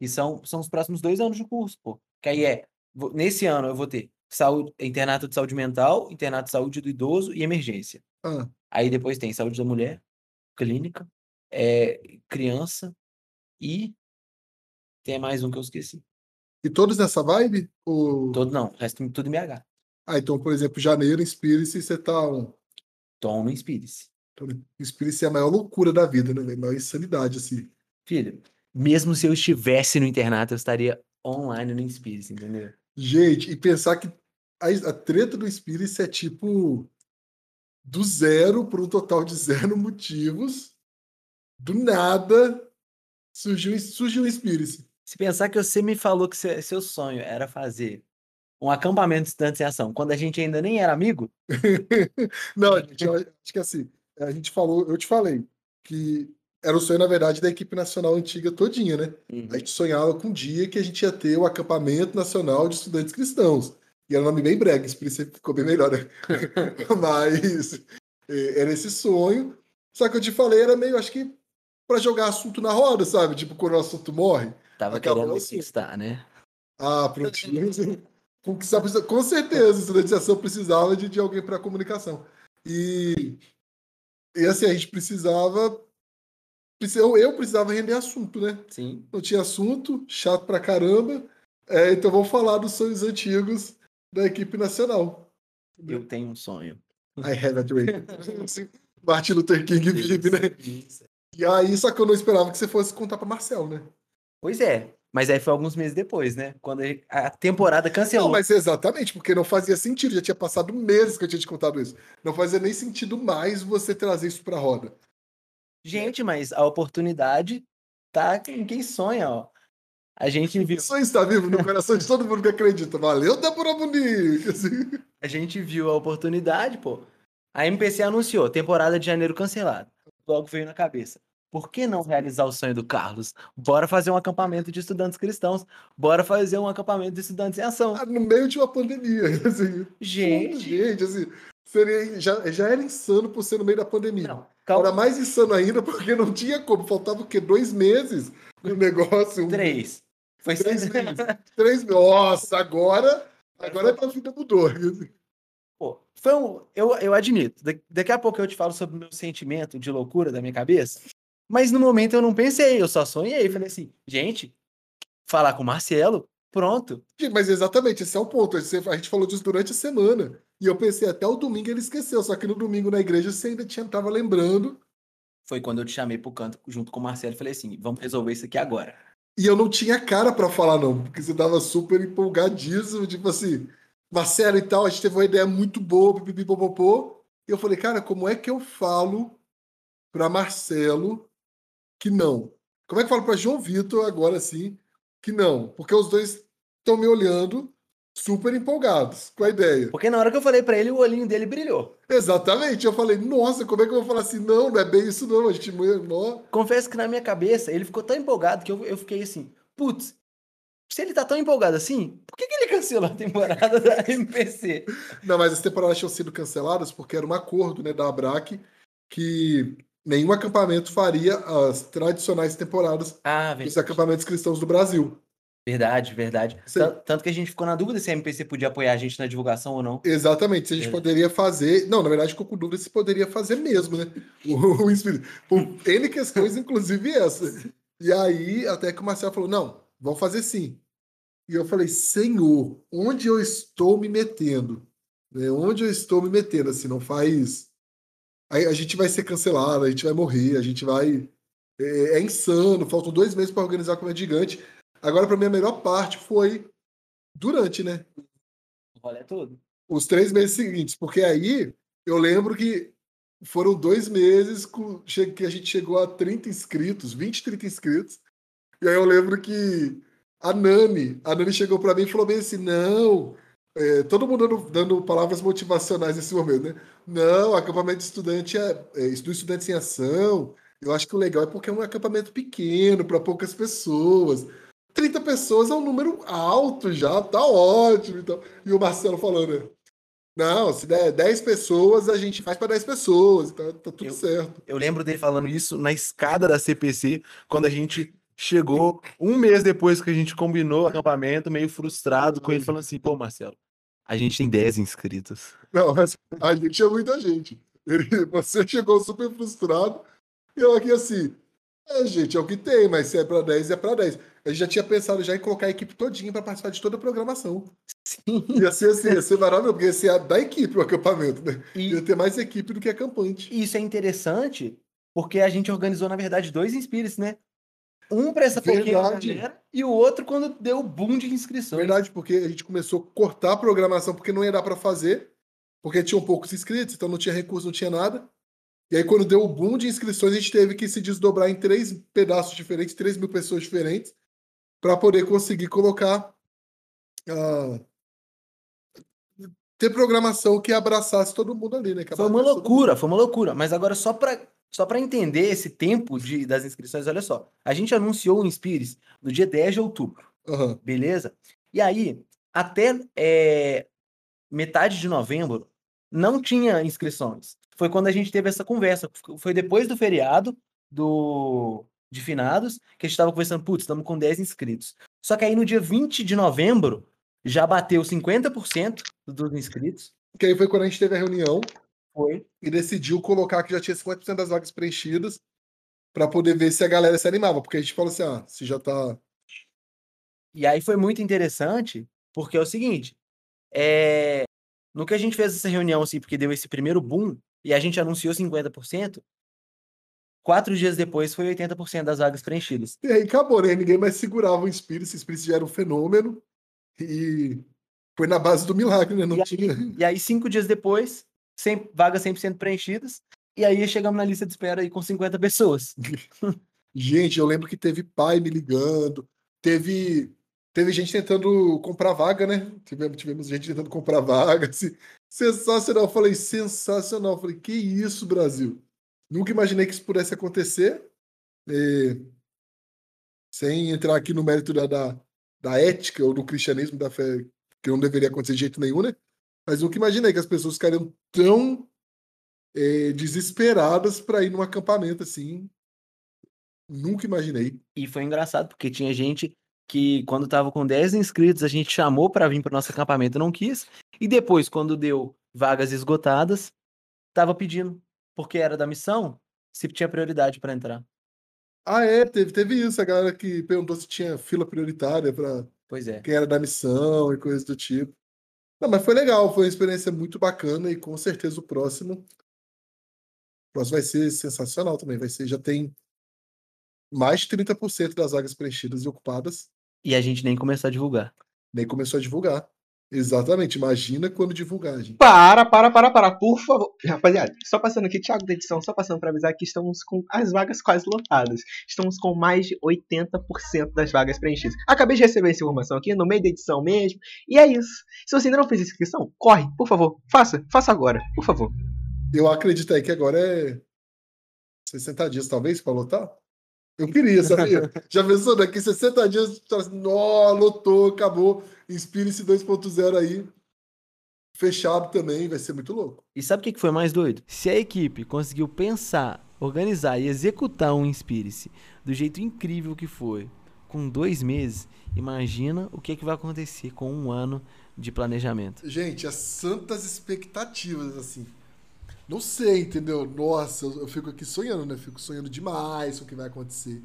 E são, são os próximos dois anos de curso, pô. Que aí é, vou- nesse ano eu vou ter saúde, internato de saúde mental, internato de saúde do idoso e emergência. Ah, Aí depois tem saúde da mulher, clínica, é, criança e tem mais um que eu esqueci. e todos nessa vibe? Ou... Todo não, o resto tudo em BH. Ah, então, por exemplo, janeiro, inspire-se, você tá. um- Tom no Inspire-se. Inspire-se é a maior loucura da vida, né? A maior insanidade, assim. Filho, mesmo se eu estivesse no internato, eu estaria online no Inspire-se, entendeu? Gente, e pensar que a, a treta do Inspire-se é tipo do zero por um total de zero motivos. Do nada surgiu, surgiu o Inspire-se. Se pensar que você me falou que seu, sonho era fazer um acampamento de estudantes em ação, quando a gente ainda nem era amigo, Não, gente, acho que assim, a gente falou, eu te falei que era o sonho, na verdade, da equipe nacional antiga todinha, né? A gente sonhava com um dia que a gente ia ter o acampamento nacional de estudantes cristãos. E era um nome bem brega, isso por isso ficou bem melhor, né? Mas eh, era esse sonho. Só que eu te falei, era meio, acho que, pra jogar assunto na roda, sabe? Tipo, quando o assunto morre. tava querendo assim. conquistar, né? Ah. Conquistar precisa- Com certeza, a estudatização precisava de, de alguém para comunicação. E, e assim, a gente precisava. Eu, eu precisava render assunto, né? Sim. Não tinha assunto, chato pra caramba. É, então vamos falar dos sonhos antigos da equipe nacional. Eu tenho um sonho. I have a dream. Martin Luther King vive, né? Isso. E aí, só que eu não esperava que você fosse contar pra Marcel, né? Pois é. Mas aí foi alguns meses depois, né? Quando a temporada cancelou. Não, mas exatamente, porque não fazia sentido. Já tinha passado meses que eu tinha te contado isso. Não fazia nem sentido mais você trazer isso pra roda. Gente, mas a oportunidade tá em quem sonha, ó. A gente viu, Isso está vivo no coração de todo mundo que acredita. Valeu, Débora. Assim. a gente viu a oportunidade, pô. A MPC anunciou temporada de janeiro cancelada. Logo veio na cabeça. Por que não realizar o sonho do Carlos? Bora fazer um acampamento de estudantes cristãos. Bora fazer um acampamento de estudantes em ação. Ah, No meio de uma pandemia. Assim. Gente, Gente, assim, seria, já, já era insano por ser no meio da pandemia. não, Era calma. mais insano ainda porque não tinha como. Faltava o quê? Dois meses no negócio? Três. Foi Três meses. Três meses. Nossa, agora, agora a vida mudou. Pô, foi um, eu, eu admito. Da- daqui a pouco eu te falo sobre o meu sentimento de loucura da minha cabeça. Mas no momento eu não pensei, eu só sonhei. Falei assim, gente, falar com o Marcelo, pronto. Mas exatamente, esse é o ponto. A gente falou disso durante a semana. E eu pensei, até o domingo ele esqueceu. Só que no domingo na igreja você ainda tinha, tava lembrando. Foi quando eu te chamei pro canto junto com o Marcelo e falei assim: vamos resolver isso aqui agora. E eu não tinha cara pra falar, não. Porque você tava super empolgadíssimo. Tipo assim, Marcelo e tal, a gente teve uma ideia muito boa, pipipipopopô. E eu falei, cara, como é que eu falo pra Marcelo que não? Como é que eu falo pra João Vitor agora sim que não? Porque os dois estão me olhando super empolgados com a ideia. Porque na hora que eu falei pra ele, o olhinho dele brilhou. Exatamente. Eu falei, nossa, como é que eu vou falar assim? Não, não é bem isso, não. A gente. Não. Confesso que na minha cabeça ele ficou tão empolgado que eu, eu fiquei assim: putz, se ele tá tão empolgado assim, por que, que ele cancelou a temporada da MPC? Não, mas as temporadas tinham sido canceladas porque era um acordo né, da ABRAC que nenhum acampamento faria as tradicionais temporadas Ah, dos acampamentos cristãos do Brasil. Verdade, verdade. Sim. Tanto que a gente ficou na dúvida se a MPC podia apoiar a gente na divulgação ou não. Exatamente, se a gente É. poderia fazer. Não, na verdade, ficou com dúvida se poderia fazer mesmo, né? O, o Espírito. Por N questões, inclusive essa. E aí, até que o Marcelo falou: não, vamos fazer sim. E eu falei: Senhor, onde eu estou me metendo? Né? Onde eu estou me metendo? Assim, não faz. Aí a gente vai ser cancelado, a gente vai morrer, a gente vai. É, é insano, faltam dois meses para organizar a Comédia Gigante. Agora, para mim, a melhor parte foi durante, né? O rolê todo. os três meses seguintes, porque aí eu lembro que foram dois meses que a gente chegou a 30 inscritos, 20, 30 inscritos. E aí eu lembro que a Nani, a Nani chegou pra mim e falou bem assim: não, é, todo mundo dando, dando palavras motivacionais nesse momento, né? Não, acampamento de estudante é, é do estudante em ação. Eu acho que o legal é porque é um acampamento pequeno, para poucas pessoas. 30 pessoas é um número alto já, tá ótimo. Então. E o Marcelo falando? Não, se der 10 pessoas, a gente faz para 10 pessoas, tá, tá tudo Eu- certo. Eu lembro dele falando isso na escada da CPC, quando a gente chegou um mês depois que a gente combinou o acampamento, meio frustrado com ele, falando assim: pô, Marcelo, a gente tem 10 inscritos. Não, mas a gente tinha muita gente. Ele, você chegou super frustrado. E eu aqui assim, é, gente, é o que tem, mas se é pra 10, é pra 10. A gente já tinha pensado já em colocar a equipe todinha pra participar de toda a programação. Sim. Ia ser assim, ia ser maravilhoso, porque ia ser da equipe o acampamento, né? E Ia ter mais equipe do que acampante. isso é interessante porque a gente organizou, na verdade, dois Inspires, né? Um pra essa galera e o outro quando deu o boom de inscrições. Verdade, porque a gente começou a cortar a programação porque não ia dar pra fazer, porque tinham poucos inscritos, então não tinha recurso, não tinha nada. E aí, quando deu o boom de inscrições, a gente teve que se desdobrar em três pedaços diferentes, três mil pessoas diferentes, para poder conseguir colocar. ah, ter programação que abraçasse todo mundo ali, né? Que Foi uma loucura, foi uma loucura. Mas agora, só pra, só pra entender esse tempo de, das inscrições, olha só. A gente anunciou o Inspires no dia 10 de outubro. Aham. beleza? E aí, até é, metade de novembro, não tinha inscrições. Foi quando a gente teve essa conversa. Foi depois do feriado do de finados que a gente tava conversando, putz, estamos com 10 inscritos. Só que aí no dia 20 de novembro, já bateu 50% dos inscritos. Que aí foi quando a gente teve a reunião Foi. e decidiu colocar que já tinha 50% das vagas preenchidas para poder ver se a galera se animava. Porque a gente falou assim: ah, se já tá. E aí foi muito interessante, porque é o seguinte, é, no que a gente fez essa reunião, assim, porque deu esse primeiro boom, e a gente anunciou 50%, quatro dias depois foi 80% das vagas preenchidas. E aí acabou, né? Ninguém mais segurava o Spirit. O Spirit já era um fenômeno. E foi na base do milagre, né? Não E aí- tinha. E aí, cinco dias depois, 100, vagas 100% preenchidas, e aí chegamos na lista de espera aí com 50 pessoas. Gente, eu lembro que teve pai me ligando, teve, teve gente tentando comprar vaga, né? Tivemos, tivemos gente tentando comprar vaga. assim, sensacional. Eu falei, sensacional. Eu falei, que isso, Brasil? Nunca imaginei que isso pudesse acontecer. É, sem entrar aqui no mérito da, da, da ética ou do cristianismo, da fé, que não deveria acontecer de jeito nenhum, né? Mas nunca imaginei que as pessoas ficariam tão é, desesperadas para ir num acampamento assim. Nunca imaginei. E foi engraçado, porque tinha gente que, quando tava com 10 inscritos, a gente chamou para vir para nosso acampamento e não quis. E depois, quando deu vagas esgotadas, tava pedindo, porque era da missão, se tinha prioridade para entrar. Ah, é, teve, teve isso, a galera que perguntou se tinha fila prioritária para Pois é. quem era da missão e coisas do tipo. Não, mas foi legal, foi uma experiência muito bacana e com certeza o próximo, o próximo vai ser sensacional também, vai ser, já tem mais de 30% das vagas preenchidas e ocupadas, E a gente nem começou a divulgar. nem começou a divulgar. Exatamente, imagina quando divulgar, gente. Para, para, para, para, por favor. Rapaziada, só passando aqui, Thiago da edição, só passando para avisar que estamos com as vagas quase lotadas. Estamos com mais de 80% das vagas preenchidas. Acabei de receber essa informação aqui no meio da edição mesmo. E é isso. Se você ainda não fez inscrição, corre, por favor. Faça, faça agora, por favor. Eu acredito aí que agora é 60 dias, talvez, para lotar? Eu queria, sabia? Já pensou daqui 60 dias, tá assim, nó, lotou, acabou. Inspire-se 2.0 aí. Fechado também, vai ser muito louco. E sabe o que foi mais doido? Se a equipe conseguiu pensar, organizar e executar um Inspire-se do jeito incrível que foi, com dois meses, imagina o que, que vai acontecer com um ano de planejamento. Gente, as santas expectativas, assim. Não sei, entendeu? Nossa, eu, eu fico aqui sonhando, né? Eu fico sonhando demais com o que vai acontecer.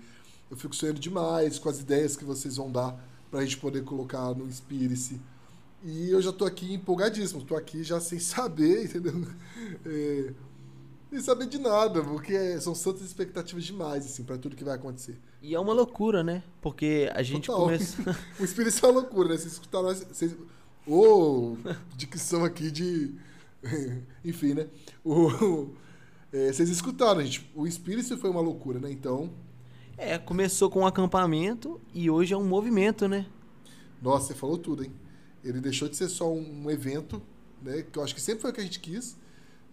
Eu fico sonhando demais com as ideias que vocês vão dar pra gente poder colocar no Inspire-se. E eu já tô aqui empolgadíssimo. Tô aqui já sem saber, entendeu? É, sem saber de nada, porque são santas expectativas demais, assim, pra tudo que vai acontecer. E é uma loucura, né? Porque a gente Total. começou. O Inspire-se é uma loucura, né? Vocês escutaram. Vocês... Ô, dicção aqui de. Enfim, né? O... é, vocês escutaram, gente. O Inspire-se foi uma loucura, né? Então, é, começou com um acampamento e hoje é um movimento, né? nossa, você falou tudo, hein? Ele deixou de ser só um, evento, né? Que eu acho que sempre foi o que a gente quis.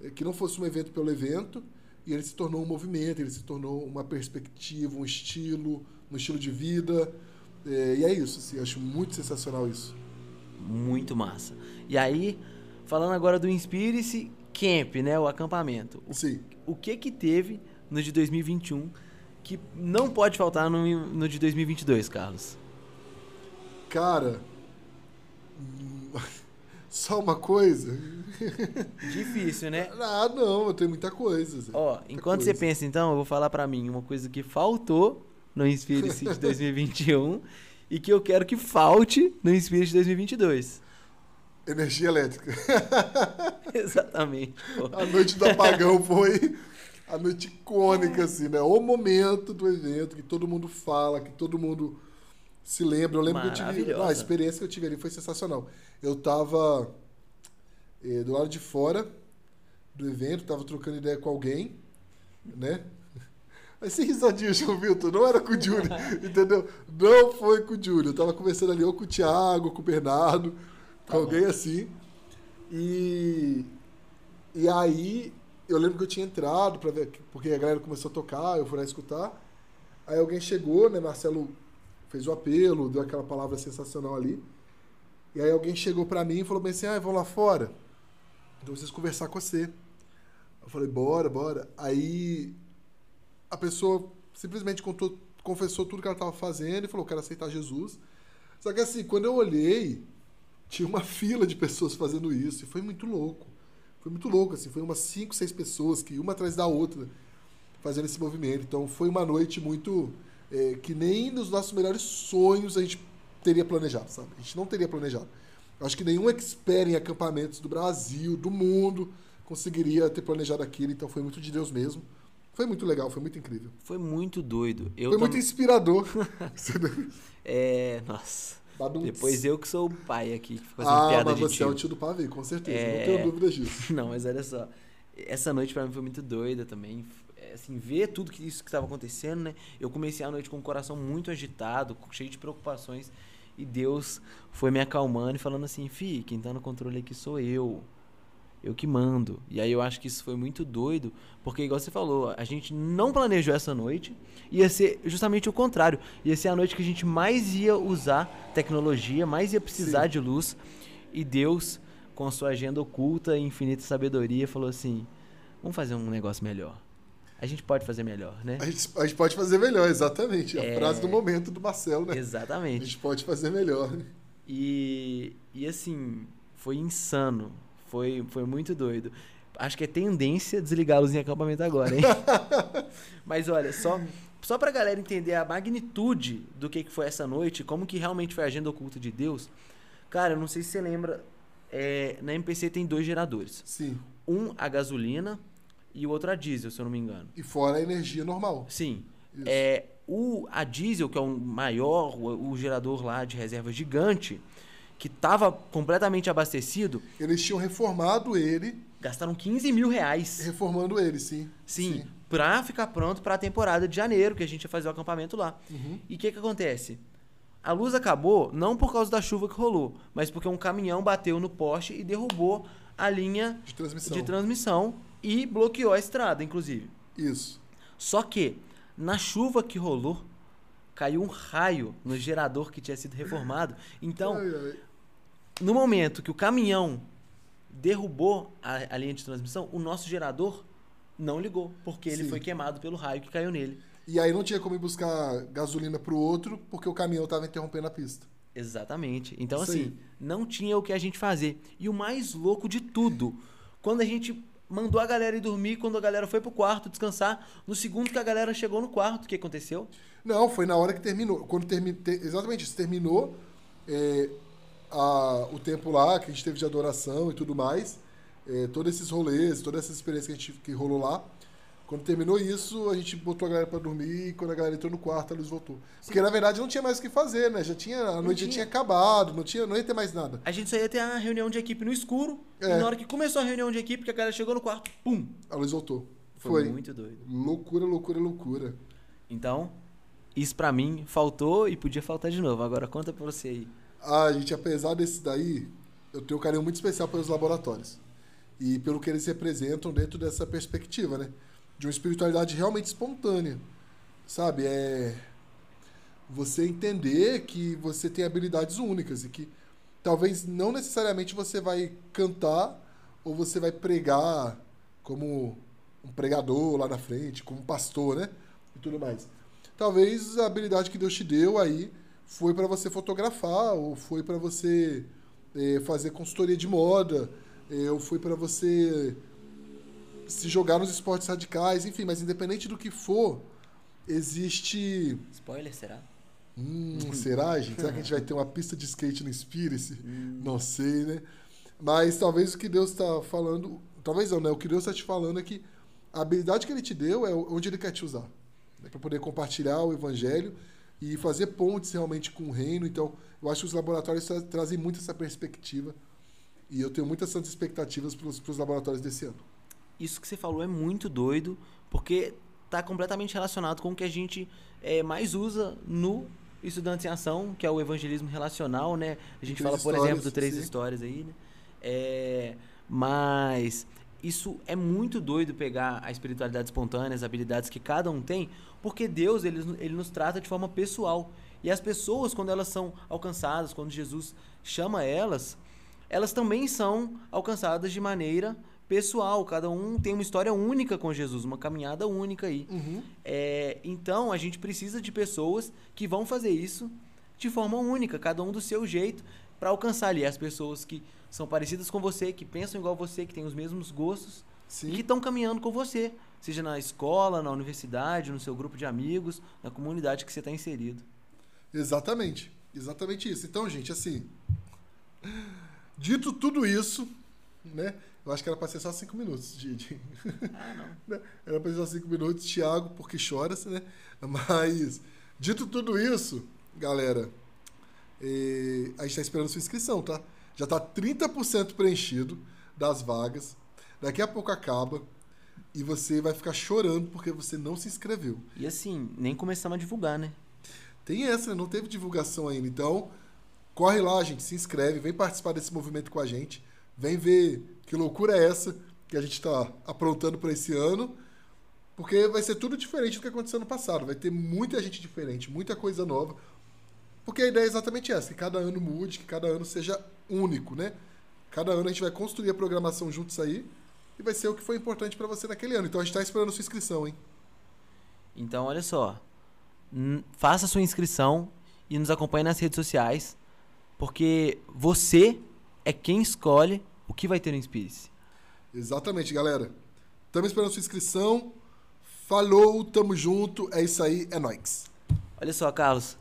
é, Que não fosse um evento pelo evento. E ele se tornou um movimento, ele se tornou uma perspectiva, um estilo, um estilo de vida. É, e é isso, assim, eu acho muito sensacional isso. Muito massa. E aí, falando agora do Inspire-se Camp, né? O acampamento. O Sim. o que que teve no de 2021 que não pode faltar no, no de 2022, Carlos? Cara, só uma coisa. Difícil, né? Ah, não, eu tenho muita coisa. Zé. Ó, Muita enquanto você coisa. pensa, então, eu vou falar pra mim uma coisa que faltou no Inspire-se de 2021 e que eu quero que falte no Inspire-se de 2022. Energia elétrica. Exatamente. pô. A noite do apagão foi a noite icônica, assim, né? O momento do evento que todo mundo fala, que todo mundo se lembra. Eu lembro que eu tive. Ah, a experiência que eu tive ali foi sensacional. Eu tava eh, do lado de fora do evento, tava trocando ideia com alguém, né? Mas sem risadinha, João Vitor, não era com o Júlio, entendeu? Não foi com o Júlio. Eu tava conversando ali ou com o Thiago, com o Bernardo, com alguém assim. E, e aí eu lembro que eu tinha entrado para ver, porque a galera começou a tocar, eu fui lá escutar. Aí alguém chegou, né? Marcelo fez o apelo, deu aquela palavra sensacional ali. E aí alguém chegou pra mim e falou bem assim: ah, vão lá fora. Então vocês conversar com você. Eu falei, bora, bora. Aí a pessoa simplesmente contou, confessou tudo que ela estava fazendo e falou, quero aceitar Jesus. Só que assim, quando eu olhei, tinha uma fila de pessoas fazendo isso. E foi muito louco. Foi muito louco, assim. Foi umas cinco, seis pessoas, que uma atrás da outra, fazendo esse movimento. Então foi uma noite muito. é, que nem nos nossos melhores sonhos a gente teria planejado, sabe? A gente não teria planejado. Eu acho que nenhum expert em acampamentos do Brasil, do mundo, conseguiria ter planejado aquilo. Então foi muito de Deus mesmo. Foi muito legal, foi muito incrível. Foi muito doido. Eu foi muito tam- inspirador. É, nossa. Badum. Depois eu que sou o pai aqui, que fico fazendo Ah, piada mas de você tio. é o tio do pavê, com certeza. É. Não tenho dúvida disso. Não, mas olha só. Essa noite pra mim foi muito doida também. É, Assim, ver tudo que isso que estava acontecendo, né? Eu comecei a noite com o coração muito agitado, cheio de preocupações. E Deus foi me acalmando e falando assim: Fi, quem tá no controle aqui sou eu. Eu que mando. E aí eu acho que isso foi muito doido, porque, igual você falou, a gente não planejou essa noite. Ia ser justamente o contrário. Ia ser a noite que a gente mais ia usar tecnologia, mais ia precisar Sim. de luz. E Deus, com sua agenda oculta e infinita sabedoria, falou assim: vamos fazer um negócio melhor. A gente pode fazer melhor, né? A gente, a gente pode fazer melhor, exatamente. A É. frase do momento do Marcelo, né? A Exatamente. gente pode fazer melhor. E, e assim, foi insano. Foi, foi muito doido. Acho que é tendência desligar a luz em acampamento agora, hein? Mas olha, só, só pra galera entender a magnitude do que, que foi essa noite, como que realmente foi a agenda oculta de Deus. Cara, eu não sei se você lembra, é, na MPC tem dois geradores. Sim. Um a gasolina e o outro a diesel, se eu não me engano. E fora a energia normal. Sim. Isso. É, o, a diesel, que é o maior, o, o gerador lá de reserva gigante, que estava completamente abastecido, Eles tinham reformado ele, gastaram 15 mil reais. reformando ele, sim. Sim, pra ficar pronto pra temporada de janeiro, que a gente ia fazer o acampamento lá. Uhum. E o que que acontece? A luz acabou não por causa da chuva que rolou, mas porque um caminhão bateu no poste e derrubou a linha De transmissão. de transmissão e bloqueou a estrada, inclusive. Isso. Só que, na chuva que rolou, caiu um raio no gerador que tinha sido reformado. Então, Ai, ai. No momento que o caminhão derrubou a, a linha de transmissão, o nosso gerador não ligou, porque ele Sim. foi queimado pelo raio que caiu nele. E aí não tinha como ir buscar gasolina pro outro, porque o caminhão tava interrompendo a pista. Exatamente. Então, Isso assim, aí. não tinha o que a gente fazer. E o mais louco de tudo, quando a gente mandou a galera ir dormir, quando a galera foi pro quarto descansar, no segundo que a galera chegou no quarto, o que aconteceu? Não, foi na hora que terminou. Quando terminou. Exatamente isso. Terminou é, a- o tempo lá, que a gente teve de adoração e tudo mais. É, todos esses rolês, toda essa experiência que a gente que rolou lá. Quando terminou isso, a gente botou a galera pra dormir e quando a galera entrou no quarto, a luz voltou. Porque na verdade não tinha mais o que fazer, né? Já tinha, a noite já tinha. tinha acabado, não, tinha, não ia ter mais nada. A gente só ia ter a reunião de equipe no escuro, É. e na hora que começou a reunião de equipe, que a galera chegou no quarto, pum! A luz voltou. Foi, Foi. muito doido. Loucura, loucura, loucura. Então, isso pra mim faltou e podia faltar de novo. Agora conta pra você aí. Ah, gente, apesar desse daí, eu tenho um carinho muito especial pelos laboratórios. E pelo que eles representam dentro dessa perspectiva, né? De uma espiritualidade realmente espontânea. Sabe? É. Você entender que você tem habilidades únicas e que talvez não necessariamente você vai cantar ou você vai pregar como um pregador lá na frente, como um pastor, né? E tudo mais. talvez a habilidade que Deus te deu aí foi para você fotografar, ou foi para você é, fazer consultoria de moda, é, ou foi para você se jogar nos esportes radicais, enfim, mas independente do que for, existe. Spoiler, será? Hum, será, gente? Será que a gente vai ter uma pista de skate no Inspiracy? Não sei, né? Mas talvez o que Deus está falando. Talvez não, né? O que Deus está te falando é que a habilidade que ele te deu é onde ele quer te usar. Né? Para poder compartilhar o evangelho e fazer pontes realmente com o reino. Então, eu acho que os laboratórios tra trazem muito essa perspectiva. E eu tenho muitas santas expectativas para os laboratórios desse ano. Isso que você falou é muito doido, porque está completamente relacionado com o que a gente é, mais usa no Estudantes em Ação, que é o evangelismo relacional, né? A gente Três fala, por exemplo, do Três sim. Histórias aí, né? É, mas isso é muito doido pegar a espiritualidade espontânea, as habilidades que cada um tem, porque Deus ele, ele nos trata de forma pessoal. E as pessoas, quando elas são alcançadas, quando Jesus chama elas, elas também são alcançadas de maneira pessoal. Cada um tem uma história única com Jesus, uma caminhada única aí. Uhum. É, então a gente precisa de pessoas que vão fazer isso de forma única, cada um do seu jeito, para alcançar ali as pessoas que são parecidas com você, que pensam igual você, que têm os mesmos gostos Sim. e que estão caminhando com você, seja na escola, na universidade, no seu grupo de amigos, na comunidade que você está inserido. Exatamente. Exatamente isso. Então, gente, assim. Dito tudo isso, né? Eu acho que era para ser só cinco minutos de. de- né? Era para ser só cinco minutos, Thiago, porque choras, né? Mas, dito tudo isso, galera, eh, a gente está esperando sua inscrição, tá? Já tá 30% preenchido das vagas. Daqui a pouco acaba. E você vai ficar chorando porque você não se inscreveu. E assim, nem começamos a divulgar, né? Tem essa, né? não teve divulgação ainda. Então, corre lá, gente, se inscreve, vem participar desse movimento com a gente. Vem ver que loucura é essa que a gente está aprontando para esse ano. Porque vai ser tudo diferente do que aconteceu no passado. Vai ter muita gente diferente, muita coisa nova. Porque a ideia é exatamente essa, que cada ano mude, que cada ano seja único, né? Cada ano a gente vai construir a programação juntos aí e vai ser o que foi importante para você naquele ano. Então a gente está esperando a sua inscrição, hein? Então, olha só. Faça sua inscrição e nos acompanhe nas redes sociais, porque você é quem escolhe o que vai ter no Inspire-se. Exatamente, galera. Estamos esperando a sua inscrição. Falou, tamo junto. É isso aí, é nóis. Olha só, Carlos.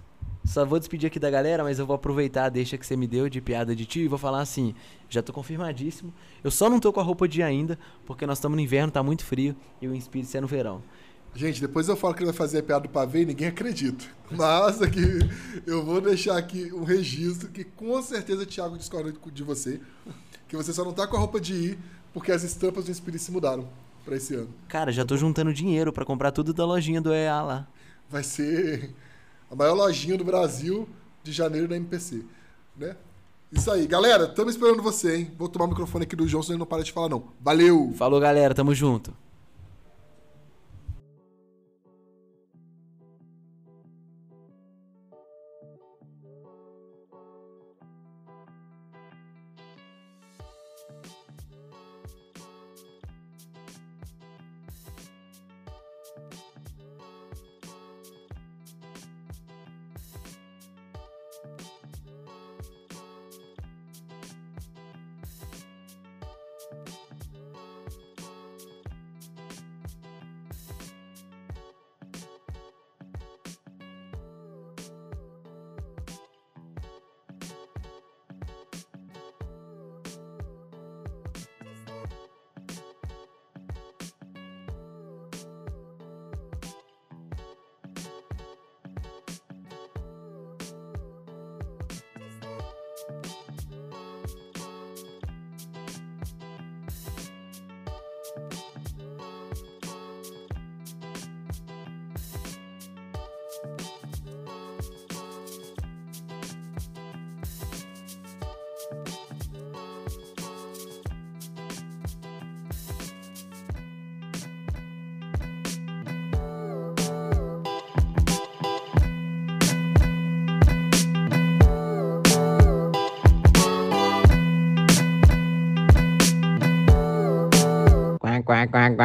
Só vou despedir aqui da galera, mas eu vou aproveitar a deixa que você me deu de piada de tio e vou falar assim: já tô confirmadíssimo. Eu só não tô com a roupa de ir ainda, porque nós estamos no inverno, tá muito frio e o Inspire-se é no verão. Gente, depois eu falo que ele vai fazer a piada do pavê e ninguém acredita. Mas aqui eu vou deixar aqui um registro que com certeza o Thiago discorda de você. Que você só não tá com a roupa de ir porque as estampas do Espírito se mudaram para esse ano. Cara, já tô juntando dinheiro pra comprar tudo da lojinha do EA lá. Vai ser a maior lojinha do Brasil de janeiro da MPC, né? Isso aí, galera, estamos esperando você, hein? Vou tomar o microfone aqui do senão ele não para de falar não. Valeu! Falou, galera, tamo junto. Quang